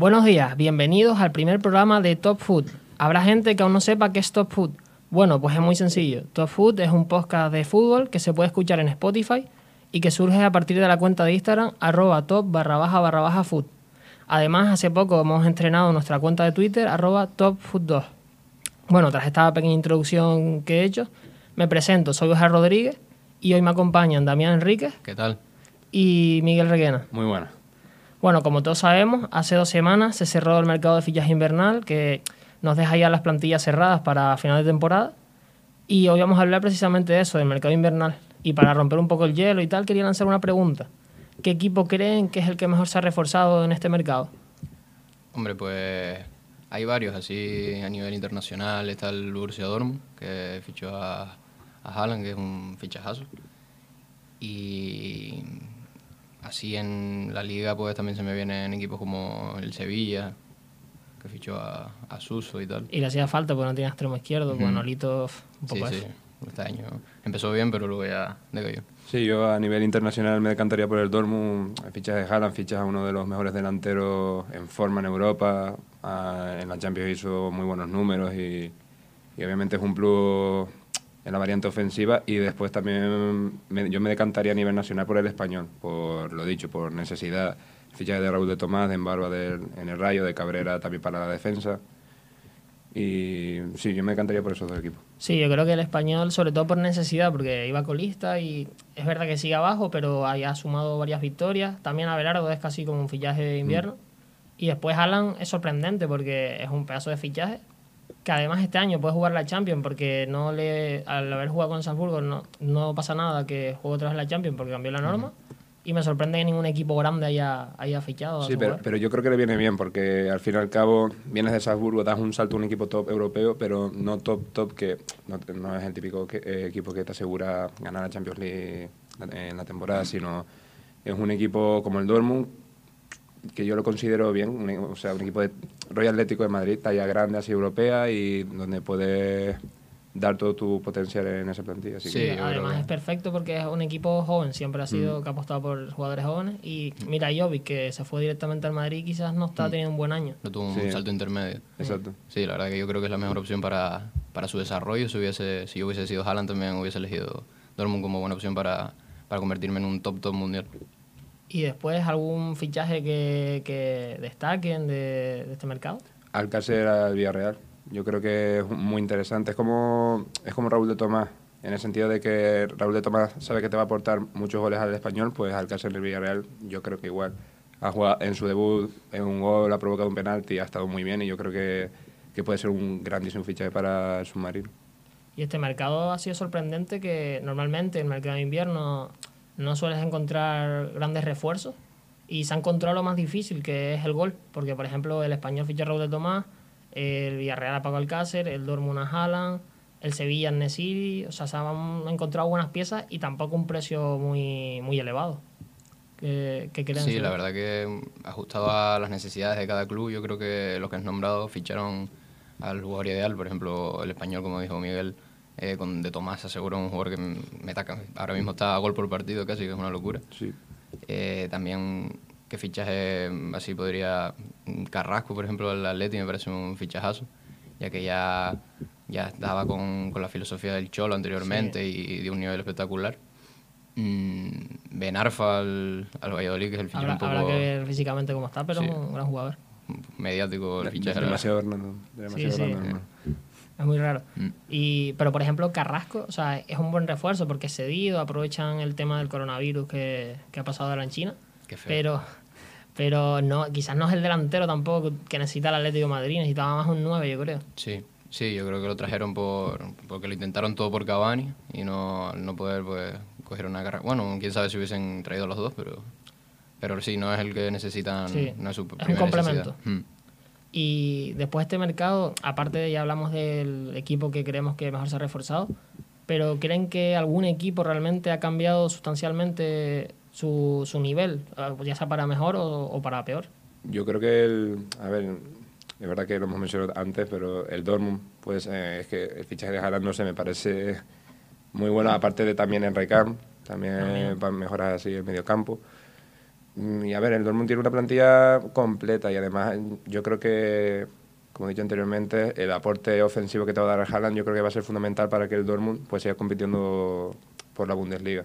Buenos días, bienvenidos al primer programa de Top Food. Habrá gente que aún no sepa qué es Top Food. Bueno, pues es muy sencillo. Top Food es un podcast de fútbol que se puede escuchar en Spotify y que surge a partir de la cuenta de Instagram arroba top barra baja barra baja food. Además, hace poco hemos entrenado nuestra cuenta de Twitter arroba topfood2. Bueno, tras esta pequeña introducción que he hecho, me presento, soy Oscar Rodríguez y hoy me acompañan Damián Enríquez. ¿Qué tal? Y Miguel Reguena. Muy buena. Bueno, como todos sabemos, hace dos semanas se cerró el mercado de fichaje invernal que nos deja ya las plantillas cerradas para final de temporada. Y hoy vamos a hablar precisamente de eso, del mercado invernal. Y para romper un poco el hielo y tal, quería lanzar una pregunta. ¿Qué equipo creen que es el que mejor se ha reforzado en este mercado? Hombre, pues hay varios, así a nivel internacional está el Borussia Dortmund, que fichó a, a Haaland, que es un fichajazo. Y Así en la liga pues también se me vienen equipos como el Sevilla, que fichó a, a Suso y tal. Y le hacía falta porque no tenía extremo izquierdo, con Olito un poco sí, sí, este año empezó bien, pero luego ya decayó. Sí, yo a nivel internacional me decantaría por el Dortmund, fichas de Haaland, fichas a uno de los mejores delanteros en forma en Europa, en la Champions hizo muy buenos números y, y obviamente es un plus en la variante ofensiva y después también yo me decantaría a nivel nacional por el español, por lo dicho, por necesidad. Fichaje de Raúl de Tomás, de Embarba en el Rayo, de Cabrera también para la defensa. Y sí, yo me decantaría por esos dos equipos. Sí, yo creo que el español, sobre todo por necesidad, porque iba colista y es verdad que sigue abajo, pero haya sumado varias victorias. También Abelardo es casi como un fichaje de invierno. Mm. Y después Alan es sorprendente porque es un pedazo de fichaje que además este año puede jugar la Champions porque no le al haber jugado con Salzburgo no, no pasa nada que juegue otra vez la Champions porque cambió la norma. Y me sorprende que ningún equipo grande haya, haya fichado. Sí, pero, pero, yo creo que le viene bien porque al fin y al cabo vienes de Salzburgo, das un salto a un equipo top europeo, pero no top, top, que no, no es el típico eh, equipo que te asegura ganar la Champions League en la temporada, sino es un equipo como el Dortmund que yo lo considero bien, o sea, un equipo de Royal Atlético de Madrid, talla grande, así europea, y donde puedes dar todo tu potencial en esa plantilla. sí, además es perfecto porque es un equipo joven, siempre ha sido mm. que ha apostado por jugadores jóvenes. Y mira, Jovic, que se fue directamente al Madrid, quizás no está mm. teniendo un buen año. No tuvo un salto intermedio. Exacto. Sí, la verdad que yo creo que es la mejor opción para, para su desarrollo. Si, hubiese, si yo hubiese sido Haaland, también hubiese elegido Dortmund como buena opción para, para convertirme en un top top mundial. ¿Y después algún fichaje que, que destaquen de, de, este mercado? Alcácer al Villarreal. Yo creo que es muy interesante. Es como, es como Raúl de Tomás, en el sentido de que Raúl de Tomás sabe que te va a aportar muchos goles al español, pues Alcácer del Villarreal yo creo que igual. Ha jugado en su debut en un gol, ha provocado un penalti, ha estado muy bien y yo creo que, que puede ser un grandísimo fichaje para el submarino. Y este mercado ha sido sorprendente que normalmente el mercado de invierno no sueles encontrar grandes refuerzos y se ha encontrado lo más difícil, que es el gol, porque por ejemplo el español ficha Raúl de Tomás, el Villarreal a Paco Alcácer, el Dortmund a Haaland, el Sevilla a Nesiri, o sea, se han encontrado buenas piezas y tampoco un precio muy, muy elevado. ¿Qué, qué sí, la verdad que ajustado a las necesidades de cada club, yo creo que los que has nombrado ficharon al jugador ideal, por ejemplo, el español, como dijo Miguel, eh, con De Tomás aseguro un jugador que me taca. Ahora mismo está a gol por partido casi, que es una locura. Sí. Eh, también, ¿qué fichaje así podría...? Carrasco, por ejemplo, el Atleti me parece un fichajazo, ya que ya, ya estaba con, con la filosofía del Cholo anteriormente y de un nivel espectacular. Mm, ben Arfa al, al, Valladolid, que es el fichaje un poco... Habrá que ver físicamente cómo está, pero un gran jugador. Mediático el fichaje. Demasiado Hernando. Demasiado sí, es muy raro. Mm. Y, pero, por ejemplo, Carrasco, o sea, es un buen refuerzo porque es cedido, aprovechan el tema del coronavirus que, que ha pasado ahora en China. Pero, pero no, quizás no es el delantero tampoco que necesita el Atlético de Madrid, necesitaba más un 9, yo creo. Sí, sí, yo creo que lo trajeron por porque lo intentaron todo por Cavani y no, no poder pues, coger una carrera. Bueno, quién sabe si hubiesen traído los dos, pero, pero sí, no es el que necesitan, no es su es un complemento. Mm. Y después de este mercado, aparte de ya hablamos del equipo que creemos que mejor se ha reforzado, pero ¿creen que algún equipo realmente ha cambiado sustancialmente su, su nivel, ah, ya sea para mejor o, para peor? Yo creo que el, a ver, es verdad que lo hemos mencionado antes, pero el Dortmund, pues es que el fichaje de Haaland no sé, me parece muy bueno, aparte de también el Recam, también para mejorar así el medio campo. Mm, Y a ver, el Dortmund tiene una plantilla completa y además yo creo que, como he dicho anteriormente, el aporte ofensivo que te va a dar Haaland yo creo que va a ser fundamental para que el Dortmund pues siga compitiendo por la Bundesliga.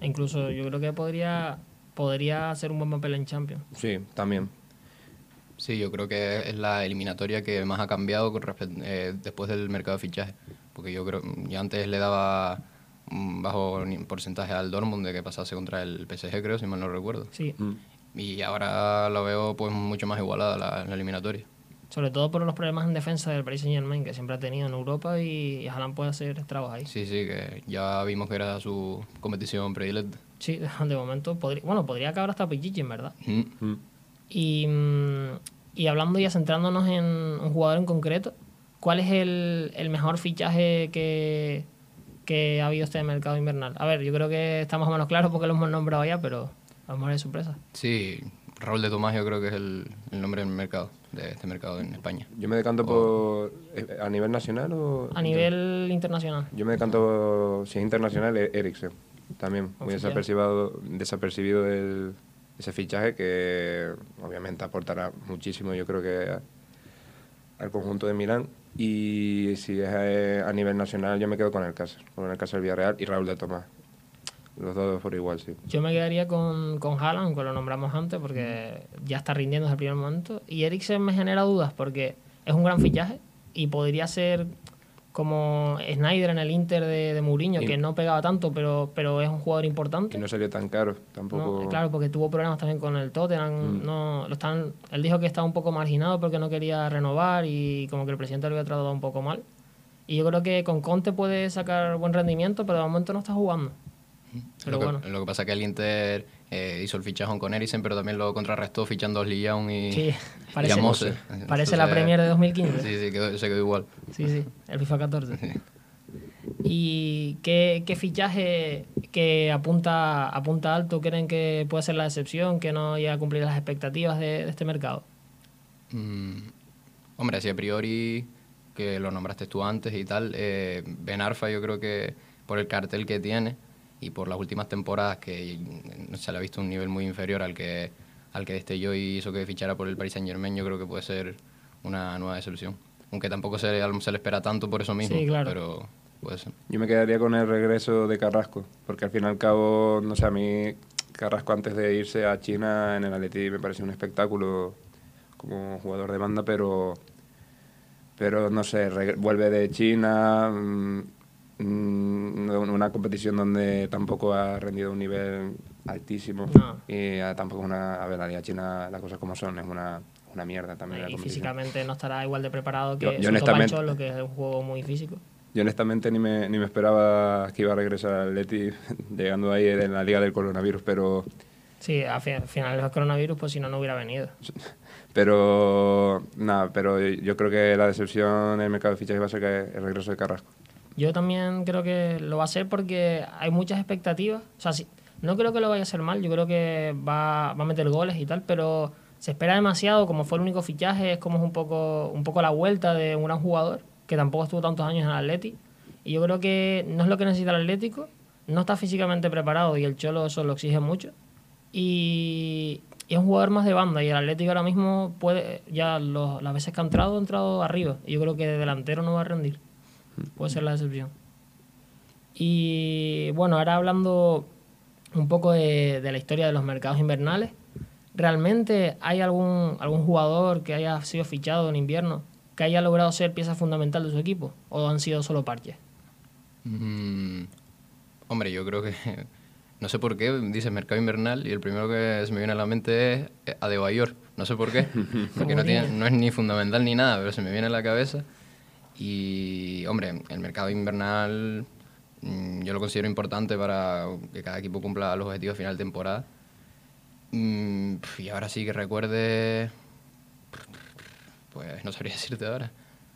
E incluso yo creo que podría, podría hacer un buen papel en Champions. Sí, también. Sí, yo creo que es la eliminatoria que más ha cambiado con respect- eh, después del mercado de fichaje. Porque yo creo yo antes le daba bajo porcentaje al Dortmund de que pasase contra el PSG, creo, si mal no recuerdo. Sí, Mm. Y ahora lo veo pues mucho más igualada la, la eliminatoria. sobre todo por los problemas en defensa del Paris Saint Germain que siempre ha tenido en Europa y, y Haaland puede hacer estragos ahí. Sí, sí, que ya vimos que era su competición predilecta. Sí, de momento podría, bueno, podría acabar hasta Pichichi, en verdad. Mm. Mm. Y, y hablando ya centrándonos en un jugador en concreto, ¿cuál es el, el mejor fichaje que, que ha habido este mercado invernal? A ver, yo creo que está más o menos claro porque lo hemos nombrado ya, pero a lo mejor es sorpresa. Sí, Raúl de Tomás yo creo que es el, el nombre del mercado, de este mercado en España. Yo me decanto por... eh, ¿A nivel nacional o...? A nivel internacional. Yo me decanto, si es internacional, Eriksen. También, muy desapercibido, desapercibido el- ese fichaje que obviamente aportará muchísimo, yo creo que a- al conjunto de Milán. Y si es a, a nivel nacional, yo me quedo con el Cáceres, con el Cáceres Villarreal y Raúl de Tomás. Los dos por igual, sí. Yo me quedaría con, con Haaland, aunque lo nombramos antes, porque ya está rindiendo desde el primer momento. Y Eriksen me genera dudas porque es un gran fichaje y podría ser como Snyder en el Inter de, de Mourinho, Y- que no pegaba tanto, pero, pero es un jugador importante. Y no salió tan caro, No, tampoco. claro, porque tuvo problemas también con el Tottenham. Mm. No, lo están, él dijo que estaba un poco marginado porque no quería renovar y como que el presidente lo había tratado un poco mal. Y yo creo que con Conte puede sacar buen rendimiento, pero de momento no está jugando. Pero lo, que, bueno. lo que pasa es que el Inter eh, hizo el fichajón con Eriksen, pero también lo contrarrestó fichando a Young y, Sí, y parece- a Mose. Parece la Entonces, Premier de 2015. Sí, sí, quedó- se quedó igual. Sí, sí, el FIFA 14. ¿Y qué, qué fichaje que apunta, apunta alto creen que puede ser la excepción, que no llega a cumplir las expectativas de, de este mercado? Mm, hombre, así a priori, que lo nombraste tú antes y tal, eh, Ben Arfa yo creo que por el cartel que tiene y por las últimas temporadas que se le ha visto un nivel muy inferior al que al que destelló y hizo que fichara por el Paris Saint Germain, yo creo que puede ser una nueva excepción. Aunque tampoco se, le- se le espera tanto por eso mismo, Sí, claro. pero puede ser. Yo me quedaría con el regreso de Carrasco, porque al fin y al cabo, no sé, a mí Carrasco antes de irse a China en el Atleti me pareció un espectáculo como jugador de banda, pero pero no sé, vuelve de China, mm, una competición donde tampoco ha rendido un nivel altísimo No. y ah, tampoco una, a ver, la Liga China, las cosas como son, es una, una mierda también la Y competición. físicamente no estará igual de preparado que Yo- yo honestamente- Pancholo, que es un juego muy físico. Yo honestamente ni me, ni me esperaba que iba a regresar al Leti llegando ahí en la liga del coronavirus, pero, Sí, a fi- al final del coronavirus, pues si no, no hubiera venido. pero nada, pero yo creo que la decepción en el mercado de fichajes va a ser que el regreso de Carrasco. Yo también creo que lo va a hacer porque hay muchas expectativas. O sea, sí, no creo que lo vaya a hacer mal, yo creo que va, va a meter goles y tal, pero se espera demasiado, como fue el único fichaje, es como un poco, un poco la vuelta de un gran jugador, que tampoco estuvo tantos años en el Atleti. Y yo creo que no es lo que necesita el Atlético, no está físicamente preparado y el Cholo eso lo exige mucho. Y, y es un jugador más de banda y el Atlético ahora mismo puede, ya los- las veces que ha entrado, ha entrado arriba. Y yo creo que de delantero no va a rendir. Puede ser la excepción. Y bueno, ahora hablando un poco de, de la historia de los mercados invernales, ¿realmente hay algún, algún jugador que haya sido fichado en invierno que haya logrado ser pieza fundamental de su equipo? ¿O han sido solo parches? Mm, hombre, yo creo que. No sé por qué dices mercado invernal y el primero que se me viene a la mente es eh, Adebayor. No sé por qué. Porque no, tiene, no es ni fundamental ni nada, pero se me viene a la cabeza. Y, hombre, el mercado invernal mm, yo lo considero importante para que cada equipo cumpla los objetivos final de temporada. Mm, y ahora sí que recuerde. Pues no sabría decirte ahora.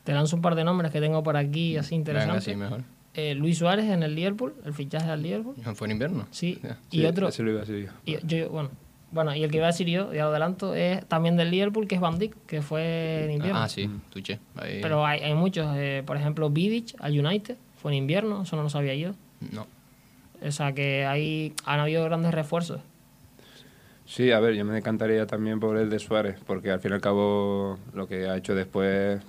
Te lanzo un par de nombres que tengo por aquí así Venga, interesantes. sí, mejor. Eh, Luis Suárez en el Liverpool, el fichaje al Liverpool. ¿Fue en invierno? Sí. Ya. Y Sí, otro, lo iba a decir yo. y, yo- bueno, bueno, y el que iba a decir yo, ya lo adelanto, es también del Liverpool, que es Van Dijk, que fue en invierno. Ah, sí, Tuche. Ahí- Pero hay, hay muchos, eh, por ejemplo, Vidic al United, fue en invierno, eso no lo sabía yo. No. O sea que ahí han habido grandes refuerzos. Sí, a ver, yo me decantaría también por el de Suárez, porque al fin y al cabo lo que ha hecho después,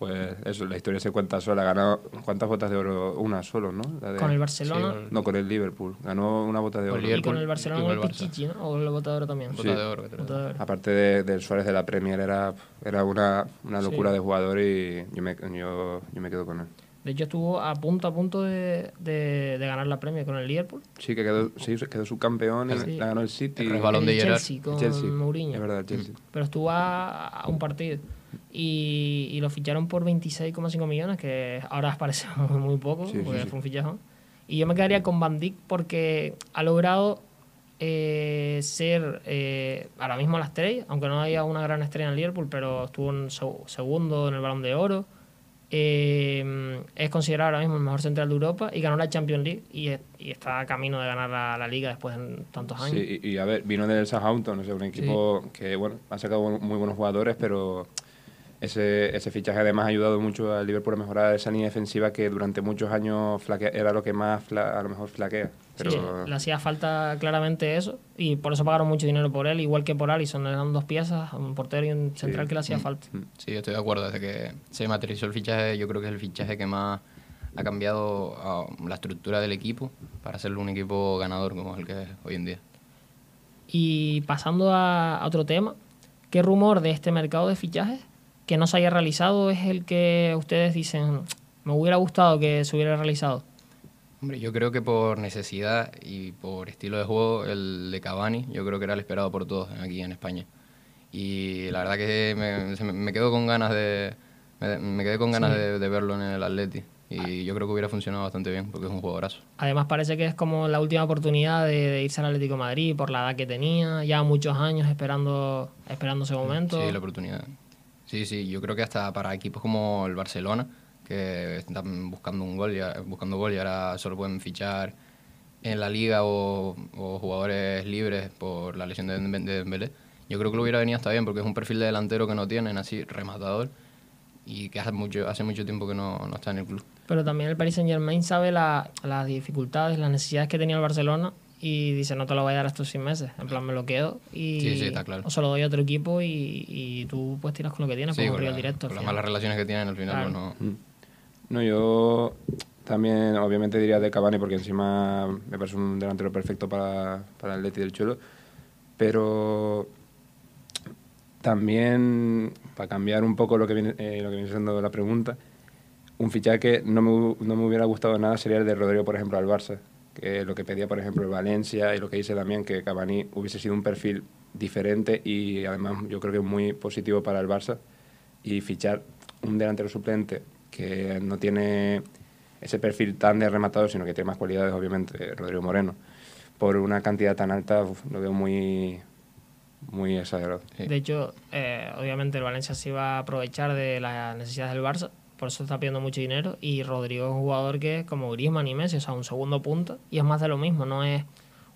pues eso, la historia se cuenta sola. Ganó, ¿cuántas botas de oro? Una solo, ¿no? La de- Con el Barcelona Sí, No, con el Liverpool. Ganó una bota de Con oro. el y con el Barcelona con con el. Pichichi, ¿no? O también. Bota de oro, Bota de oro. Aparte de- del Suárez de la Premier, era, era una, una locura Sí. de jugador y yo me, yo, yo me quedo con él. De hecho, estuvo a punto a punto de, de, de ganar la Premia con el Liverpool. Sí, que quedó, sí, quedó subcampeón, Sí. la ganó el City. El resbalón de. Chelsea con Chelsea. Mourinho. Es verdad, el Chelsea. Pero estuvo a, a un partido. Y, y lo ficharon por 26,5 millones, que ahora parece muy, poco, Sí, porque sí. fue un fichajón. Y yo me quedaría con Van Dijk porque ha logrado eh, ser eh, ahora mismo la estrella, aunque no haya una gran estrella en Liverpool, pero estuvo en seg- segundo en el Balón de Oro. Eh, es considerado ahora mismo el mejor central de Europa y ganó la Champions League y, es- y está a camino de ganar la, la liga después de tantos años. Sí, y, y a ver, vino del Southampton, sea, un equipo que, bueno, ha sacado muy buenos jugadores, pero ese, ese fichaje además ha ayudado mucho al Liverpool a mejorar esa línea defensiva que durante muchos años flaquea- era lo que más fla- a lo mejor flaquea. Pero Sí, le hacía falta claramente eso y por eso pagaron mucho dinero por él, igual que por Alisson, eran dos piezas, un portero y un central que le hacía falta. Sí, estoy de acuerdo. Desde que se materializó el fichaje, yo creo que es el fichaje que más ha cambiado la estructura del equipo para hacerlo un equipo ganador como el que es hoy en día. Y pasando a, a otro tema, ¿qué rumor de este mercado de fichajes que no se haya realizado es el que ustedes dicen, me hubiera gustado que se hubiera realizado? Hombre, yo creo que por necesidad y por estilo de juego, el de Cavani, yo creo que era el esperado por todos aquí en España. Y la verdad que me, me- quedo con ganas de me, me quedé con ganas de, de verlo en el Atleti. Y yo creo que hubiera funcionado bastante bien porque es un jugadorazo. Además parece que es como la última oportunidad de, de irse al Atlético de Madrid por la edad que tenía, ya muchos años esperando, esperando ese momento. Sí, la oportunidad. Sí, sí, yo creo que hasta para equipos como el Barcelona, que están buscando un gol, ya, buscando gol y ahora solo pueden fichar en la liga o, jugadores libres por la lesión de, Dembélé. Yo creo que lo hubiera venido hasta bien porque es un perfil de delantero que no tienen, así, rematador, y que hace mucho, hace mucho tiempo que no, no está en el club. Pero también el Paris Saint Germain sabe la- las dificultades, las necesidades que tenía el Barcelona y dice no te lo voy a dar estos seis meses. En plan me lo quedo y Sí, sí, está claro. o se lo doy a otro equipo y, y tú pues tiras con lo que tienes, Sí, con, la- directo. con las malas relaciones que tienen al final, Claro. pues no... No, yo también obviamente diría de Cavani porque encima me parece un delantero perfecto para, para el Leti del Cholo. Pero también, para cambiar un poco lo que viene, eh, lo que viene siendo la pregunta, un fichaje que no me, no me hubiera gustado nada sería el de Rodrigo, por ejemplo, al Barça. Que lo que pedía, por ejemplo, el Valencia y lo que dice también que Cavani hubiese sido un perfil diferente y además yo creo que muy positivo para el Barça. Y fichar un delantero suplente que no tiene ese perfil tan de rematado, sino que tiene más cualidades, obviamente, Rodrigo Moreno, por una cantidad tan alta, uf, lo veo muy, muy exagerado. Sí. De hecho, eh, obviamente el Valencia se iba a aprovechar de las necesidades del Barça, por eso está pidiendo mucho dinero. Y Rodrigo es un jugador que es como Griezmann y Messi, o sea, un segundo punto. Y es más de lo mismo, no es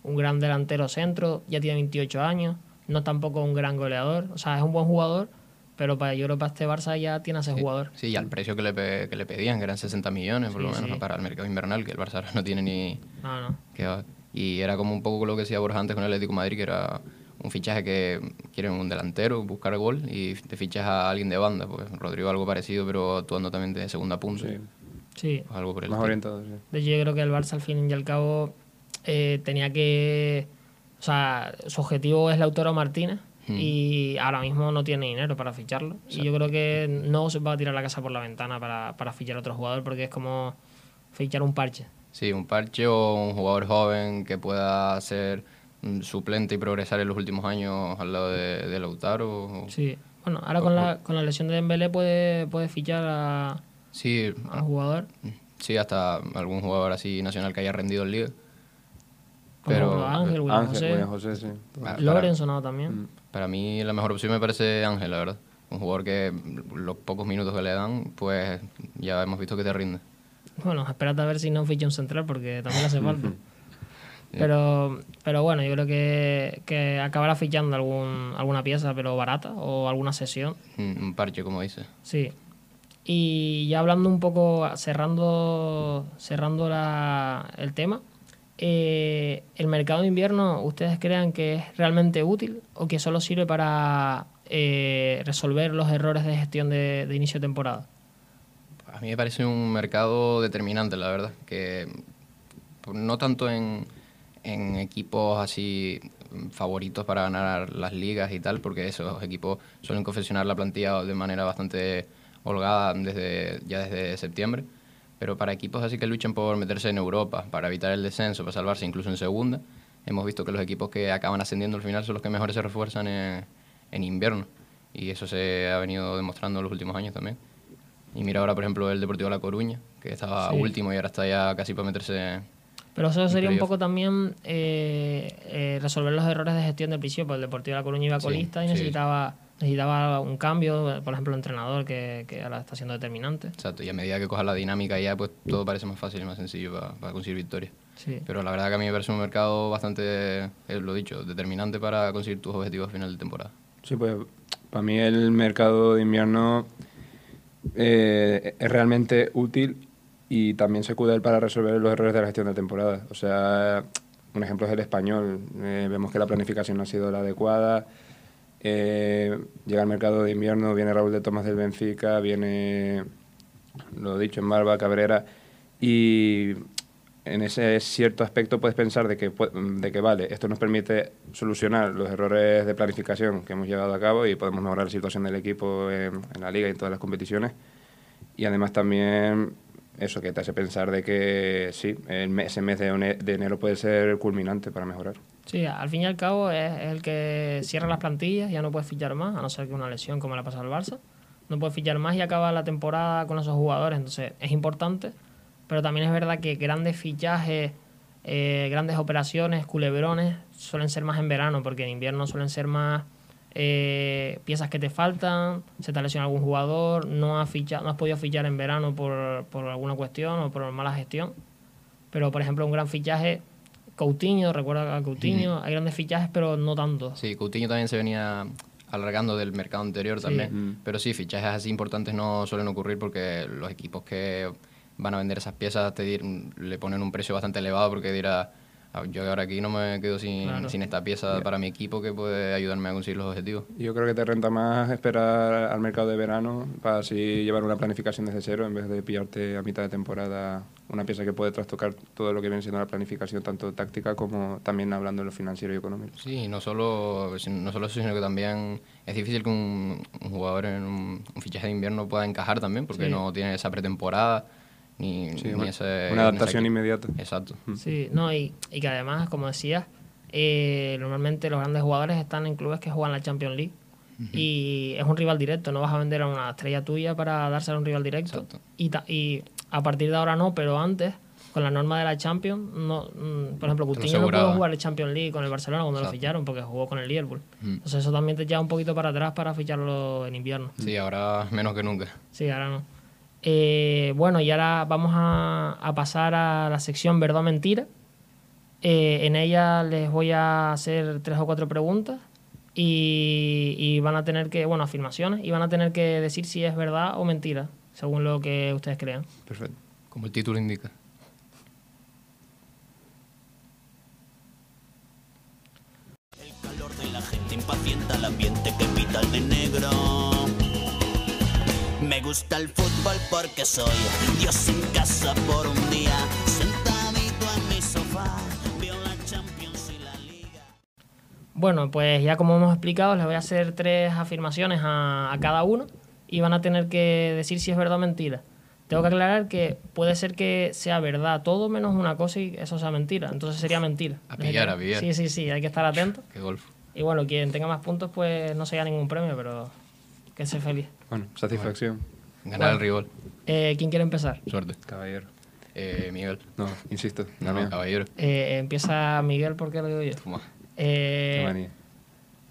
un gran delantero centro, ya tiene 28 años, no tampoco un gran goleador. O sea, es un buen jugador, pero para, yo creo que para este Barça ya tiene a ese Sí, jugador. Sí, y al precio que le, que le pedían, que eran 60 millones por Sí, lo menos sí. para el mercado invernal, que el Barça ahora no tiene ni... No, no. que. Y era como un poco lo que decía Borja antes con el Atlético de Madrid, que era un fichaje que quieren un delantero, buscar gol, y te fichas a alguien de banda. Pues Rodrigo algo parecido, pero actuando también de segunda punta. Sí. Sí, o algo por el Más estilo. orientado, sí. De hecho, yo creo que el Barça al fin y al cabo eh, tenía que. O sea, su objetivo es Lautaro Martínez Hmm. y ahora mismo no tiene dinero para ficharlo. Y yo creo que no se va a tirar la casa por la ventana para, para fichar a otro jugador porque es como fichar un parche. Sí, un parche o un jugador joven que pueda ser suplente y progresar en los últimos años al lado de, de Lautaro. o- Sí. Bueno, ahora con la, con la lesión de Dembélé puede, puede fichar a- Sí, al jugador. sí, hasta algún jugador así nacional que haya rendido en liga. Como Pero Ángel, William Ángel, José. William José, sí. para- Loren sonado también. Mm. Para mí la mejor opción me parece Ángel, la verdad. Un jugador que los pocos minutos que le dan, pues ya hemos visto que te rinde. Bueno, espérate a ver si no ficha un central porque también hace falta. Pero, pero bueno, yo creo que, que acabará fichando algún, alguna pieza, pero barata, o alguna sesión. Un parche, como dice. Sí. Y ya hablando un poco, cerrando, cerrando la- el tema, eh, ¿el mercado de invierno ustedes crean que es realmente útil o que solo sirve para eh, resolver los errores de gestión de, de inicio de temporada? A mí me parece un mercado determinante, la verdad, que no tanto en, en equipos así favoritos para ganar las ligas y tal, porque esos equipos suelen confeccionar la plantilla de manera bastante holgada desde, ya desde septiembre. Pero para equipos así que luchan por meterse en Europa, para evitar el descenso, para salvarse incluso en segunda, hemos visto que los equipos que acaban ascendiendo al final son los que mejor se refuerzan en, en invierno. Y eso se ha venido demostrando en los últimos años también. Y mira ahora, por ejemplo, el Deportivo La Coruña, que estaba Sí. último y ahora está ya casi para meterse Pero eso sería un poco también eh, eh, resolver los errores de gestión del principio, porque el Deportivo de La Coruña iba Sí, colista y sí. necesitaba, necesitaba un cambio, por ejemplo, el entrenador que, que ahora está siendo determinante. Exacto, y a medida que cojas la dinámica ya, pues todo parece más fácil y más sencillo para, para conseguir victorias. Sí. Pero la verdad que a mí me parece un mercado bastante, eh, lo dicho, determinante para conseguir tus objetivos a final de temporada. Sí, pues para mí el mercado de invierno eh, es realmente útil y también se cuida él para resolver los errores de la gestión de temporada. O sea, un ejemplo es el español. Eh, vemos que la planificación no ha sido la adecuada. Eh, llega el mercado de invierno, viene Raúl de Tomás del Benfica, viene, lo dicho, en Barba, Cabrera, y en ese cierto aspecto puedes pensar de que, de que vale, esto nos permite solucionar los errores de planificación que hemos llevado a cabo y podemos mejorar la situación del equipo en, en la liga y en todas las competiciones. Y además también eso que te hace pensar de que sí, ese mes de, enero puede ser culminante para mejorar. Sí, al fin y al cabo es, el que cierra las plantillas, ya no puedes fichar más, a no ser que una lesión como le ha pasado al Barça. No puedes fichar más y acaba la temporada con esos jugadores, entonces es importante. Pero también es verdad que grandes fichajes, eh, grandes operaciones, culebrones, suelen ser más en verano, porque en invierno suelen ser más eh, piezas que te faltan, se te ha lesionado algún jugador, no has, ficha, no has podido fichar en verano por, por alguna cuestión o por mala gestión. Pero, por ejemplo, un gran fichaje, Coutinho, recuerda a Coutinho, hay grandes fichajes, pero no tanto. Sí, Coutinho también se venía alargando del mercado anterior también. Mm. Pero sí, fichajes así importantes no suelen ocurrir porque los equipos que van a vender esas piezas te dir- le ponen un precio bastante elevado porque dirá, "Ah, yo ahora aquí no me quedo sin, Claro. sin esta pieza para mi equipo que puede ayudarme a conseguir los objetivos. Yo creo que te renta más esperar al mercado de verano para así llevar una planificación desde cero en vez de pillarte a mitad de temporada una pieza que puede trastocar todo lo que viene siendo la planificación, tanto táctica como también hablando de lo financiero y económico. Sí, no solo, no solo eso, sino que también es difícil que un, un jugador en un, un fichaje de invierno pueda encajar también porque Sí. no tiene esa pretemporada ni, Sí, ni una, ese... una adaptación ni ese- inmediata. Exacto. Sí, no, y, y que además, como decías, eh, normalmente los grandes jugadores están en clubes que juegan la Champions League. Y es un rival directo, no vas a vender a una estrella tuya para dársela a un rival directo. Exacto. Y, ta- y a partir de ahora no, pero antes, con la norma de la Champions, no, mm, por ejemplo, lo Coutinho no pudo jugar el Champions League con el Barcelona cuando lo ficharon porque jugó con el Liverpool. Mm. Entonces eso también te lleva un poquito para atrás para ficharlo en invierno. Sí, ahora menos que nunca. Sí, ahora no. Eh, bueno, y ahora vamos a, pasar a la sección verdad o mentira. Eh, en ella les voy a hacer tres o cuatro preguntas y, y van a tener que, bueno, afirmaciones, y van a tener que decir si es verdad o mentira, según lo que ustedes crean. Perfecto. Como el título indica. Gusta el fútbol porque soy Dios en casa por un día. Sentadito en mi sofá, veo la Champions y la Liga. Bueno, pues ya como hemos explicado, les voy a hacer tres afirmaciones a, a cada uno y van a tener que decir si es verdad o mentira. Tengo que aclarar que puede ser que sea verdad todo menos una cosa y eso sea mentira. Entonces sería mentira. A pillar, a pillar. Sí, sí, sí, hay que estar atento. Qué golf. Y bueno, quien tenga más puntos, pues no se gana ningún premio, pero que sea feliz. Bueno, satisfacción, Ganar Bueno. el rival. Eh, ¿Quién quiere empezar? Suerte. caballero. Eh, Miguel. No, insisto, No, Damián. caballero. Eh, empieza Miguel, porque lo digo yo. Toma. Eh, Qué manía.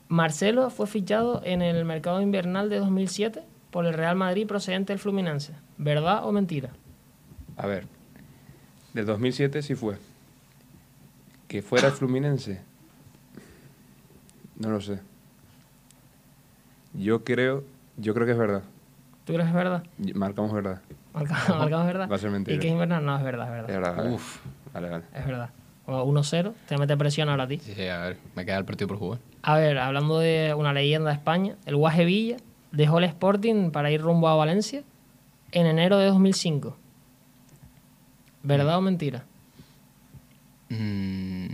Marcelo fue fichado en el mercado invernal de 2007 por el Real Madrid procedente del Fluminense. ¿Verdad o mentira? A ver, del 2007 sí fue. Que fuera el Fluminense, no lo sé. Yo creo, yo creo que es verdad. ¿Tú crees que es verdad? Marcamos verdad. Marca- Marcamos verdad. Va a ser mentira. ¿Y que es invernal? No, es verdad, es verdad. Es verdad, vale. Uf. Vale, vale. Es verdad. O 1-0, te mete presión ahora a ti. Sí, sí, a ver, me queda el partido por jugar. A ver, hablando de una leyenda de España, el Guaje Villa dejó el Sporting para ir rumbo a Valencia en enero de 2005. ¿Verdad o mentira? Mm,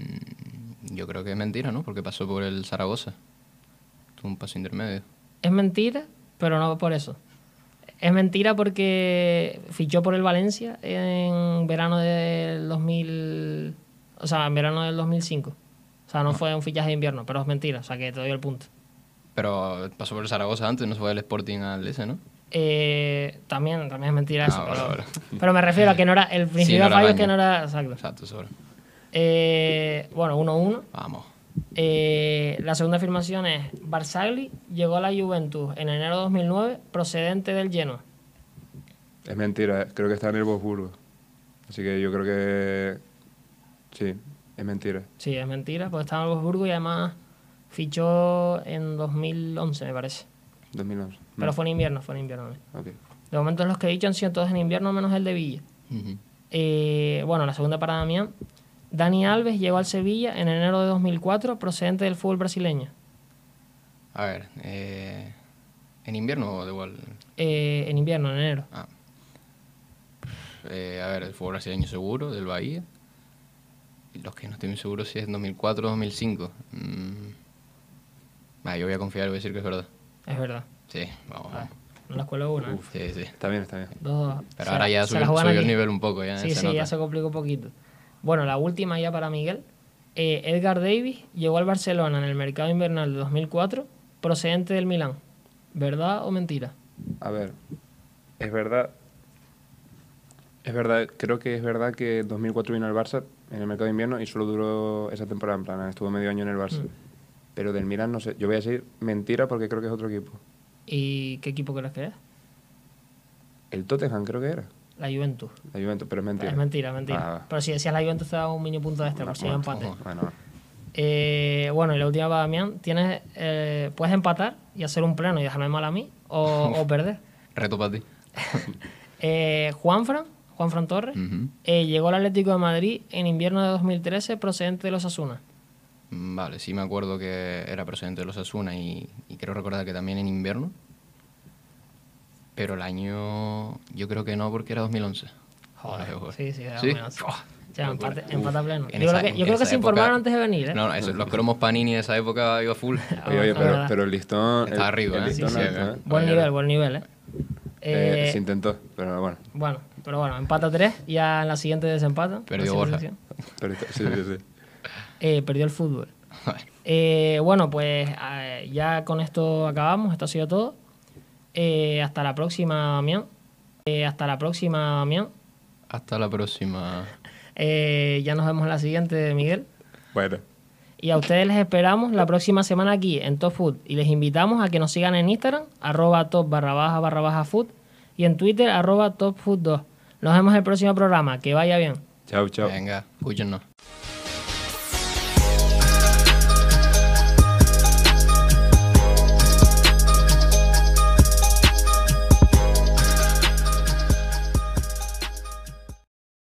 yo creo que es mentira, ¿no? Porque pasó por el Zaragoza. Tuvo un paso intermedio. Es mentira, pero no por eso. Es mentira porque fichó por el Valencia en verano del 2000... O sea, en verano del 2005. O sea, no fue un fichaje de invierno, pero es mentira. O sea, que te doy el punto. Pero pasó por el Zaragoza antes, no se fue del Sporting al ese, ¿no? Eh, también, también es mentira Ah, eso. vale, pero, vale. pero me refiero a que no era... El principio no era fallo es que no era... Exacto. Exacto, sobre. Eh, bueno, 1-1. Vamos. Eh, la segunda afirmación es: Barzagli llegó a la Juventus en enero de 2009 procedente del Genoa. Es mentira, eh. creo que está en el Wolfsburgo. Así que yo creo que. Sí, es mentira. Sí, es mentira, porque estaba en Wolfsburgo y además fichó en 2011, me parece. 2011. Pero fue en invierno, fue en invierno. ok. De momento los que he dicho han sido todos en invierno, menos el de Villa. Eh, bueno, la segunda para Damián. Dani Alves llegó al Sevilla en enero de 2004 procedente del fútbol brasileño. A ver, eh, ¿en invierno o de igual? Eh, en invierno, en enero. Ah. Eh, a ver, el fútbol brasileño seguro, del Bahía. Los que no estoy muy seguro si es 2004 o 2005. Mm. Ah, yo voy a confiar y voy a decir que es verdad. Es verdad. Sí, vamos. vamos. No la escuela una. Sí, sí. Está bien, está bien. Dos- Pero ahora ya subió, el nivel un poco. Ya Sí, se sí, nota. ya se complicó un poquito. Bueno, la última ya para Miguel. Eh, Edgar Davis llegó al Barcelona en el mercado invernal de 2004 procedente del Milán. ¿Verdad o mentira? A ver, es verdad. Es verdad, creo que es verdad que en 2004 vino al Barça en el mercado de invierno y solo duró esa temporada, en plan, estuvo medio año en el Barça. Pero del Milan no sé, yo voy a decir mentira porque creo que es otro equipo. ¿Y qué equipo crees que es? El Tottenham creo que era, La Juventus. la Juventus, pero es mentira. Es mentira, es mentira. Ah. Pero si decías la Juventus te daba un mini punto extra por si hay empate. Bueno, Eh, bueno, y la última para Damián. Tienes, eh, puedes empatar y hacer un pleno y dejarme mal a mí o, o perder. Reto para ti. Eh, Juanfran, Juanfran Torres, eh, llegó al Atlético de Madrid en invierno de 2013 procedente de los Asuna. Mm, Vale, sí me acuerdo que era procedente de los Asuna y, y creo recordar que también en invierno. Pero el año yo creo que no porque era 2011. Joder, Joder, sí, sí, era ¿Sí? bueno, sí. Buah, O sea, locura. empate, Uf, empate a pleno. en Yo esa- creo que, yo en creo que esa se época- informaron antes de venir, ¿eh? No, no, eso, los cromos Panini de esa época iba full. Oye, oye, es pero, el listón. Está el- arriba, el ¿eh? listón Sí, sí. ¿eh? Buen Oye, nivel, buen nivel, ¿eh? Eh, Eh, se intentó, pero bueno. Bueno, pero bueno, empata 3, ya en la siguiente desempata. Perdió Borja. Pero sí, sí, sí. Eh, perdió el fútbol. Bueno, Eh, bueno, pues eh, ya con esto acabamos, esto ha sido todo. Eh, hasta la próxima, Damián. Eh, hasta la próxima, Damián. Hasta la próxima. Eh, ya nos vemos en la siguiente, Miguel. Bueno. Y a ustedes les esperamos la próxima semana aquí en Top Food. Y les invitamos a que nos sigan en Instagram, arroba top barra baja barra baja food. Y en Twitter, arroba top food 2. Nos vemos en el próximo programa. Que vaya bien. Chao, chao. Venga, escúchenos.